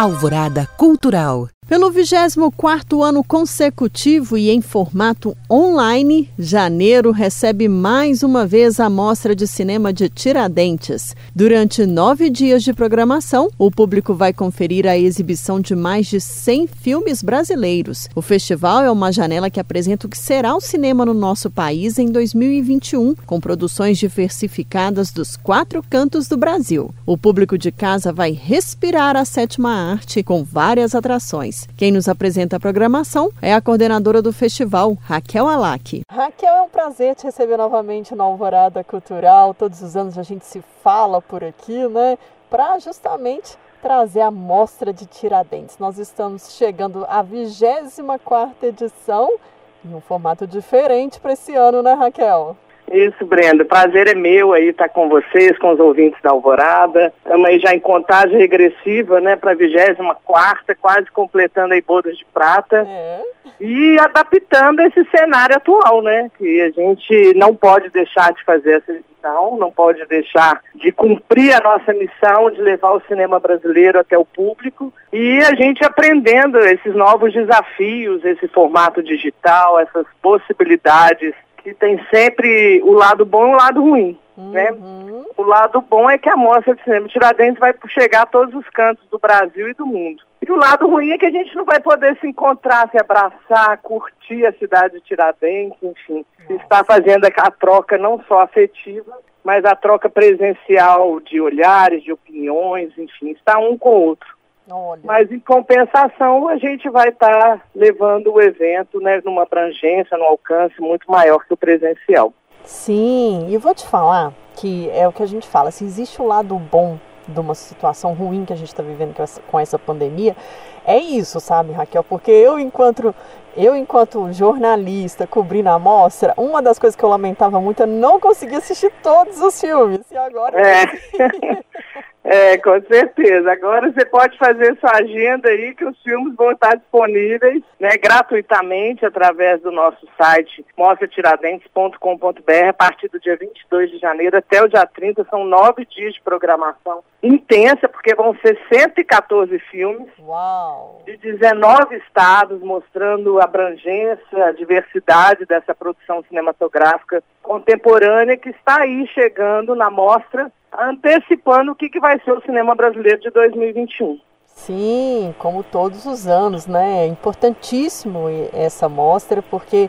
Alvorada Cultural. Pelo 24º ano consecutivo e em formato online, janeiro recebe mais uma vez a Mostra de Cinema de Tiradentes. Durante nove dias de programação, o público vai conferir a exibição de mais de 100 filmes brasileiros. O festival é uma janela que apresenta o que será o cinema no nosso país em 2021, com produções diversificadas dos quatro cantos do Brasil. O público de casa vai respirar a sétima arte com várias atrações. Quem nos apresenta a programação é a coordenadora do festival, Raquel Alac. Raquel, é um prazer te receber novamente na Alvorada Cultural. Todos os anos a gente se fala por aqui, né? Para justamente trazer a mostra de Tiradentes. Nós estamos chegando à 24 edição em um formato diferente para esse ano, né, Raquel? Isso, Brenda. Prazer é meu aí estar com vocês, com os ouvintes da Alvorada. Estamos aí já em contagem regressiva, né, para a 24 quase completando aí bodas de prata. É. E adaptando esse cenário atual, né, que a gente não pode deixar de fazer essa edição, não pode deixar de cumprir a nossa missão de levar o cinema brasileiro até o público e a gente aprendendo esses novos desafios, esse formato digital, essas possibilidades que tem sempre o lado bom e o lado ruim. Né? Uhum. Né? O lado bom é que a Mostra de Cinema Tiradentes vai chegar a todos os cantos do Brasil e do mundo. E o lado ruim é que a gente não vai poder se encontrar, se abraçar, curtir a cidade de Tiradentes, enfim. Está fazendo a troca não só afetiva, mas a troca presencial de olhares, de opiniões, enfim, está um com o outro. Olha. Mas, em compensação, a gente vai estar tá levando o evento né, numa abrangência, num alcance muito maior que o presencial. Sim, e eu vou te falar que é o que a gente fala, se existe o um lado bom de uma situação ruim que a gente está vivendo com essa, pandemia, é isso, sabe, Raquel? Porque eu, enquanto eu, enquanto jornalista, cobrindo a mostra, uma das coisas que eu lamentava muito é não conseguir assistir todos os filmes. E agora. É. É, com certeza. Agora você pode fazer sua agenda aí que os filmes vão estar disponíveis né, gratuitamente através do nosso site mostratiradentes.com.br a partir do dia 22 de janeiro até o dia 30. São nove dias de programação intensa, porque vão ser 114 filmes Uau. de 19 estados, mostrando a abrangência, a diversidade dessa produção cinematográfica contemporânea que está aí chegando na mostra antecipando o que, que vai ser o cinema brasileiro de 2021. Sim, como todos os anos, né? É importantíssimo essa mostra, porque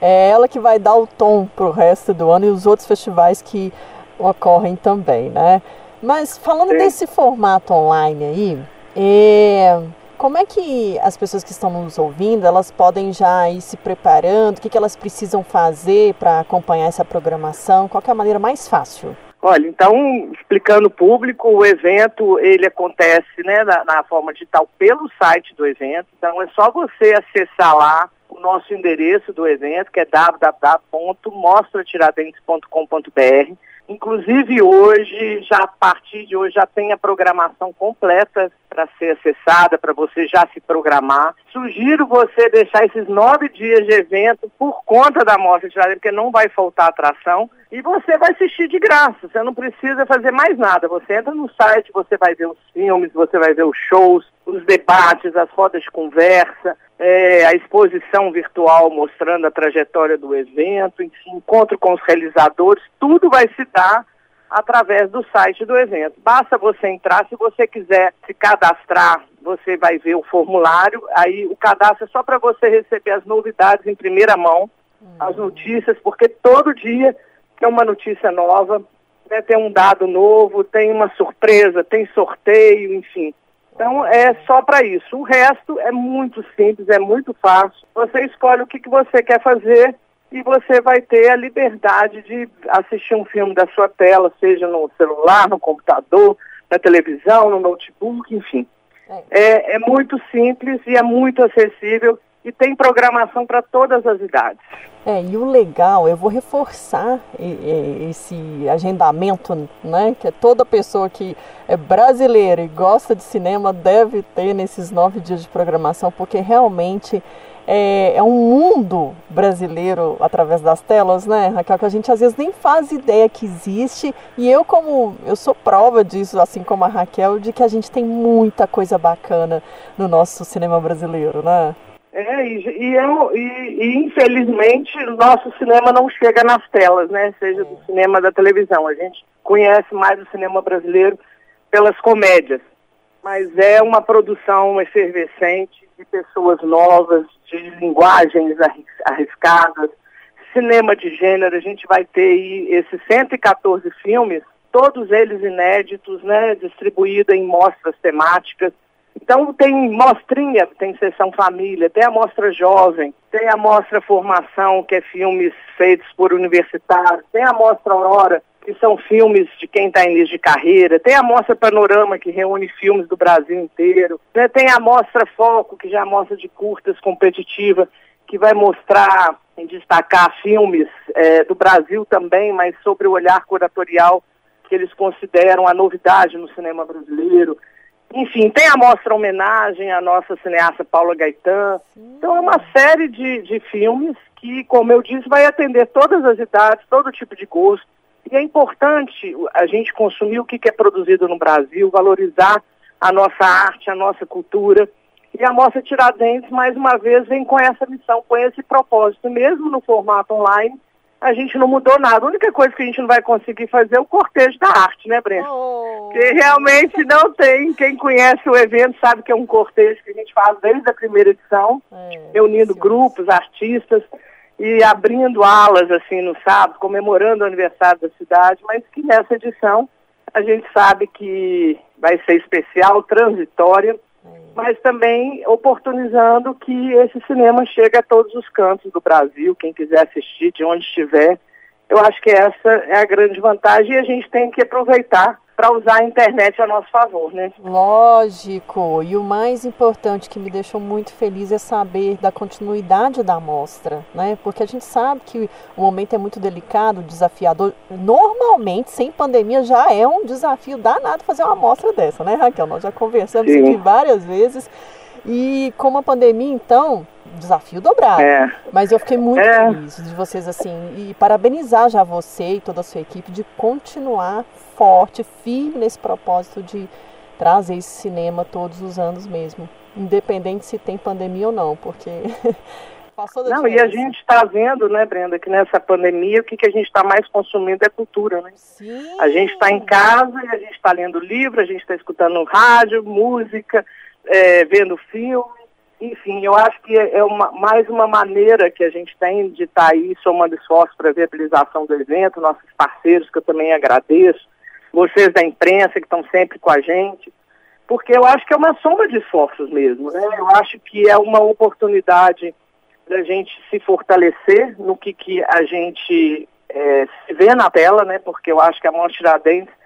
é ela que vai dar o tom para o resto do ano e os outros festivais que ocorrem também, né? Mas falando Sim. desse formato online aí, é, como é que as pessoas que estão nos ouvindo, elas podem já ir se preparando? O que, que elas precisam fazer para acompanhar essa programação? Qual é a maneira mais fácil? Olha, então, explicando o público, o evento, ele acontece né, na, na, forma digital pelo site do evento, então é só você acessar lá o nosso endereço do evento, que é www.mostratiradentes.com.br Inclusive hoje, já a partir de hoje, já tem a programação completa para ser acessada, para você já se programar. Sugiro você deixar esses nove dias de evento por conta da Mostra de Jardim, porque não vai faltar atração. E você vai assistir de graça, você não precisa fazer mais nada. Você entra no site, você vai ver os filmes, você vai ver os shows, os debates, as fotos de conversa, é, a exposição virtual mostrando a trajetória do evento, enfim, encontro com os realizadores, tudo vai se dar através do site do evento. Basta você entrar, se você quiser se cadastrar, você vai ver o formulário, aí o cadastro é só para você receber as novidades em primeira mão, uhum. as notícias, porque todo dia tem uma notícia nova, né, tem um dado novo, tem uma surpresa, tem sorteio, enfim. Então é só para isso. O resto é muito simples, é muito fácil. Você escolhe o que, que você quer fazer e você vai ter a liberdade de assistir um filme da sua tela, seja no celular, no computador, na televisão, no notebook, enfim. É, é, é muito simples e é muito acessível e tem programação para todas as idades. É, e o legal, eu vou reforçar esse agendamento, né? Que é toda pessoa que é brasileira e gosta de cinema deve ter nesses nove dias de programação, porque realmente é, é, um mundo brasileiro através das telas, né, Raquel? Que a gente às vezes nem faz ideia que existe. E eu, como eu sou prova disso, assim como a Raquel, de que a gente tem muita coisa bacana no nosso cinema brasileiro, né? É, e, e, eu, e, e, infelizmente o nosso cinema não chega nas telas, né? Seja do cinema da televisão. A gente conhece mais o cinema brasileiro pelas comédias. Mas é uma produção efervescente de pessoas novas, de linguagens arriscadas, cinema de gênero. A gente vai ter aí esses 114 filmes, todos eles inéditos, né? Distribuídos em mostras temáticas então tem mostrinha, tem sessão família, tem a mostra jovem, tem a mostra formação, que é filmes feitos por universitários, tem a mostra Aurora, que são filmes de quem está em início de carreira, tem a mostra Panorama, que reúne filmes do Brasil inteiro, né? tem a mostra Foco, que já é a mostra de curtas competitiva, que vai mostrar e destacar filmes é, do Brasil também, mas sobre o olhar curatorial que eles consideram a novidade no cinema brasileiro. Enfim, tem a mostra homenagem à nossa cineasta Paula Gaetan. Então é uma série de, de filmes que, como eu disse, vai atender todas as idades, todo tipo de gosto. E é importante a gente consumir o que é produzido no Brasil, valorizar a nossa arte, a nossa cultura. E a Mostra Tiradentes, mais uma vez, vem com essa missão, com esse propósito, mesmo no formato online, a gente não mudou nada. A única coisa que a gente não vai conseguir fazer é o cortejo da arte, né, Breno? Oh. Que realmente não tem. Quem conhece o evento sabe que é um cortejo que a gente faz desde a primeira edição, é, reunindo sim. grupos, artistas e abrindo alas assim no sábado, comemorando o aniversário da cidade, mas que nessa edição a gente sabe que vai ser especial, transitória mas também oportunizando que esse cinema chegue a todos os cantos do Brasil, quem quiser assistir, de onde estiver. Eu acho que essa é a grande vantagem e a gente tem que aproveitar para usar a internet a nosso favor, né? Lógico. E o mais importante que me deixou muito feliz é saber da continuidade da amostra, né? Porque a gente sabe que o momento é muito delicado, desafiador. Normalmente, sem pandemia, já é um desafio danado fazer uma amostra dessa, né, Raquel? Nós já conversamos Sim. aqui várias vezes. E com a pandemia, então, desafio dobrado. É. Mas eu fiquei muito é. feliz de vocês assim e parabenizar já você e toda a sua equipe de continuar forte, firme nesse propósito de trazer esse cinema todos os anos mesmo, independente se tem pandemia ou não, porque passou da Não, diferença. e a gente está vendo, né, Brenda, que nessa pandemia o que, que a gente está mais consumindo é cultura, né? Sim. A gente está em casa e a gente está lendo livro, a gente está escutando rádio, música, é, vendo filme, enfim, eu acho que é uma, mais uma maneira que a gente tem de estar tá aí somando esforços para a viabilização do evento, nossos parceiros, que eu também agradeço, vocês da imprensa que estão sempre com a gente, porque eu acho que é uma soma de esforços mesmo. Né? Eu acho que é uma oportunidade da gente se fortalecer no que, que a gente é, se vê na tela, né? porque eu acho que a Monte Tiradentes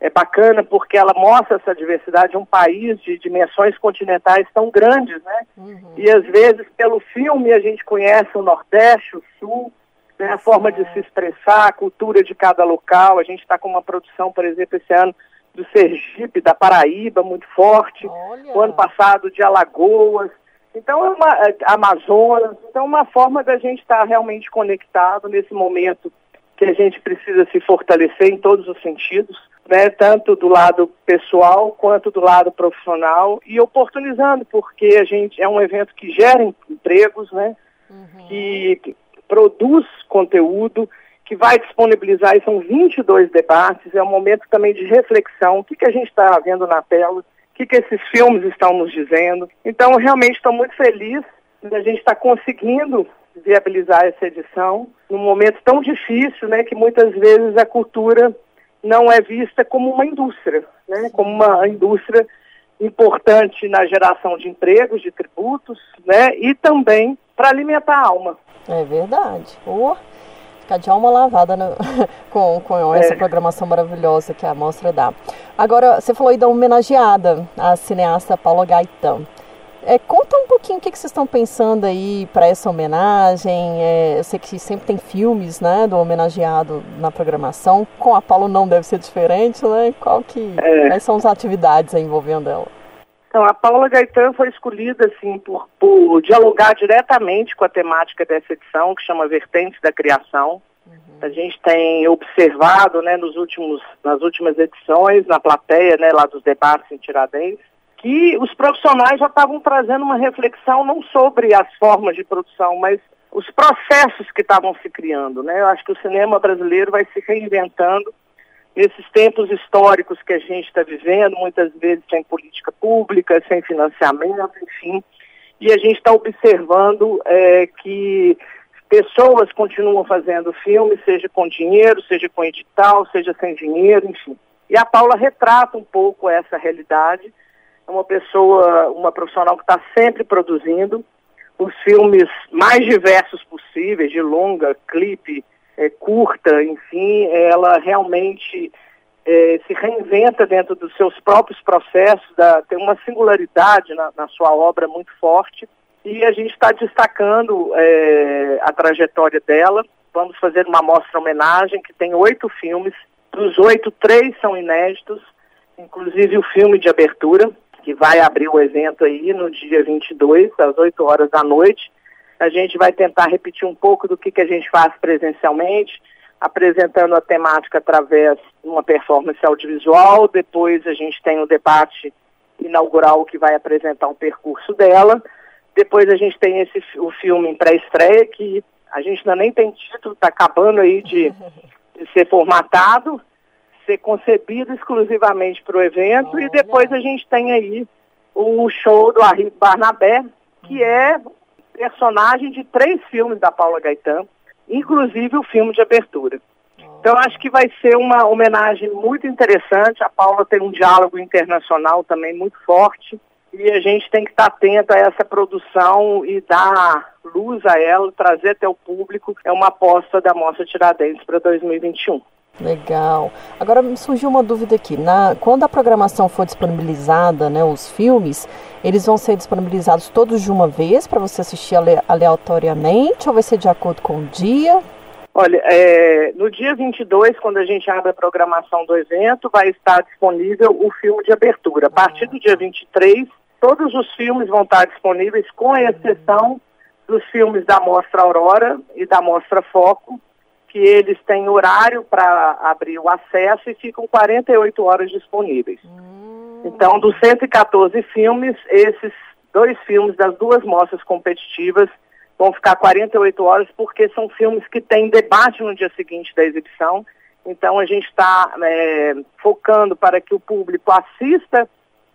é bacana porque ela mostra essa diversidade de um país de dimensões continentais tão grandes, né? Uhum. E às vezes pelo filme a gente conhece o Nordeste, o Sul, né? a forma de se expressar, a cultura de cada local. A gente está com uma produção, por exemplo, esse ano do Sergipe, da Paraíba, muito forte. Olha. O ano passado de Alagoas. Então é uma é, Amazonas, então é uma forma da gente estar tá realmente conectado nesse momento que a gente precisa se fortalecer em todos os sentidos né, tanto do lado pessoal quanto do lado profissional e oportunizando, porque a gente é um evento que gera empregos, né, uhum. que produz conteúdo, que vai disponibilizar, e são 22 debates, é um momento também de reflexão, o que, que a gente está vendo na tela, o que, que esses filmes estão nos dizendo. Então, realmente estou muito feliz de a gente estar tá conseguindo viabilizar essa edição num momento tão difícil, né, que muitas vezes a cultura não é vista como uma indústria, né? como uma indústria importante na geração de empregos, de tributos, né? e também para alimentar a alma. É verdade. Oh, ficar de alma lavada no, com, com essa é. programação maravilhosa que a mostra dá. Agora, você falou aí da homenageada, a cineasta Paula Gaetan. É, conta um pouquinho o que, que vocês estão pensando aí para essa homenagem. É, eu sei que sempre tem filmes né, do homenageado na programação. Com a Paulo não deve ser diferente, né? Qual que, é. Quais são as atividades envolvendo ela? Então, a Paula Gaetan foi escolhida assim por, por dialogar diretamente com a temática dessa edição, que chama Vertentes da Criação. Uhum. A gente tem observado, né, nos últimos, nas últimas edições, na plateia, né, lá dos debates em Tiradentes, que os profissionais já estavam trazendo uma reflexão não sobre as formas de produção, mas os processos que estavam se criando, né? Eu acho que o cinema brasileiro vai se reinventando nesses tempos históricos que a gente está vivendo, muitas vezes sem política pública, sem financiamento, enfim, e a gente está observando é, que pessoas continuam fazendo filmes, seja com dinheiro, seja com edital, seja sem dinheiro, enfim. E a Paula retrata um pouco essa realidade. É uma pessoa, uma profissional que está sempre produzindo. Os filmes mais diversos possíveis, de longa, clipe, é, curta, enfim, ela realmente é, se reinventa dentro dos seus próprios processos, da, tem uma singularidade na, na, sua obra muito forte. E a gente está destacando é, a trajetória dela. Vamos fazer uma mostra homenagem que tem oito filmes, dos oito, três são inéditos, inclusive o filme de abertura, que vai abrir o evento aí no dia 22, às 8 horas da noite. A gente vai tentar repetir um pouco do que, que a gente faz presencialmente, apresentando a temática através de uma performance audiovisual. Depois a gente tem o debate inaugural que vai apresentar o percurso dela. Depois a gente tem esse, o filme em pré-estreia, que a gente ainda nem tem título, está acabando aí de, de, ser formatado, ser concebido exclusivamente para o evento. Olha. E depois a gente tem aí o show do Arrigo Barnabé, que é personagem de três filmes da Paula Gaetan, inclusive o filme de abertura. Então acho que vai ser uma homenagem muito interessante. A Paula tem um diálogo internacional também muito forte e a gente tem que estar atento a essa produção e dar luz a ela, trazer até o público. É uma aposta da Mostra Tiradentes para 2021. Legal. Agora me surgiu uma dúvida aqui. Na, quando a programação for disponibilizada, né, os filmes, eles vão ser disponibilizados todos de uma vez para você assistir ale, aleatoriamente ou vai ser de acordo com o dia? Olha, é, no dia 22, quando a gente abre a programação do evento, vai estar disponível o filme de abertura. A partir do dia 23, todos os filmes vão estar disponíveis, com exceção dos filmes da Mostra Aurora e da Mostra Foco, que eles têm horário para abrir o acesso e ficam 48 horas disponíveis. Hum. Então, dos 114 filmes, esses dois filmes das duas mostras competitivas vão ficar 48 horas, porque são filmes que têm debate no dia seguinte da exibição. Então, a gente está é, focando para que o público assista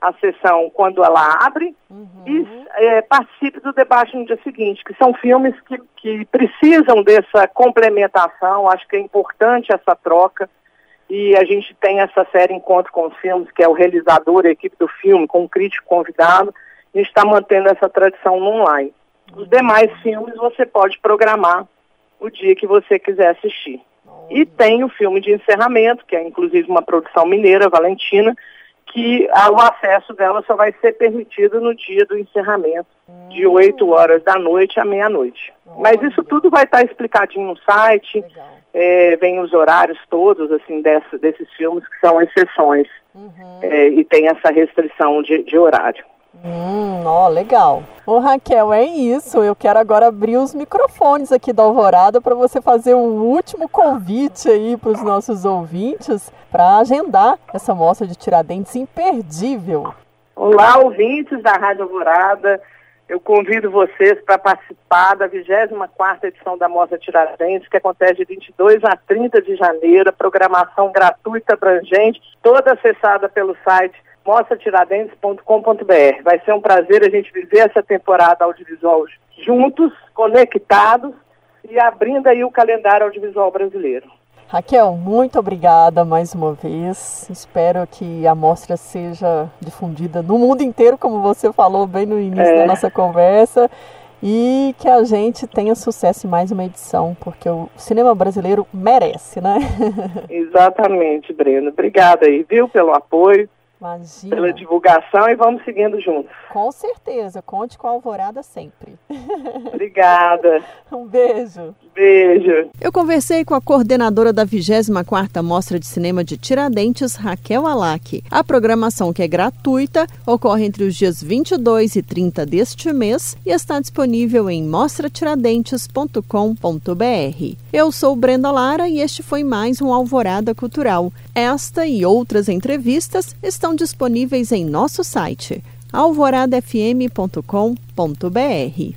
a sessão quando ela abre uhum. e é, participe do debate no dia seguinte, que são filmes que, que precisam dessa complementação, acho que é importante essa troca. E a gente tem essa série Encontro com os Filmes, que é o realizador, a equipe do filme, com um crítico convidado. A gente está mantendo essa tradição no online. Os demais filmes você pode programar o dia que você quiser assistir. E tem o filme de encerramento, que é inclusive uma produção mineira, Valentina, que o acesso dela só vai ser permitido no dia do encerramento, de 8 hum. horas da noite à meia-noite. Mas isso tudo vai estar explicadinho no site, é, vem os horários todos, assim, dessa, desses filmes que são exceções. Uhum. É, e tem essa restrição de, de horário. Hum, ó, legal. Ô Raquel, é isso. Eu quero agora abrir os microfones aqui da Alvorada para você fazer um último convite aí para os nossos ouvintes para agendar essa mostra de Tiradentes imperdível. Olá, ouvintes da Rádio Alvorada. Eu convido vocês para participar da 24ª edição da Mostra Tiradentes, que acontece de 22 a 30 de janeiro, programação gratuita abrangente, toda acessada pelo site mostratiradentes.com.br. Vai ser um prazer a gente viver essa temporada audiovisual juntos, conectados e abrindo aí o calendário audiovisual brasileiro. Raquel, muito obrigada mais uma vez. Espero que a mostra seja difundida no mundo inteiro, como você falou bem no início é. da nossa conversa, e que a gente tenha sucesso em mais uma edição, porque o cinema brasileiro merece, né? Exatamente, Breno. Obrigada aí, viu, pelo apoio. Imagina. pela divulgação e vamos seguindo juntos. Com certeza. Conte com a Alvorada sempre. Obrigada. um beijo. Beijo. Eu conversei com a coordenadora da 24ª Mostra de Cinema de Tiradentes, Raquel Alac. A programação, que é gratuita, ocorre entre os dias 22 e 30 deste mês e está disponível em mostratiradentes.com.br. Eu sou Brenda Lara e este foi mais um Alvorada Cultural. Esta e outras entrevistas estão disponíveis em nosso site alvoradafm.com.br.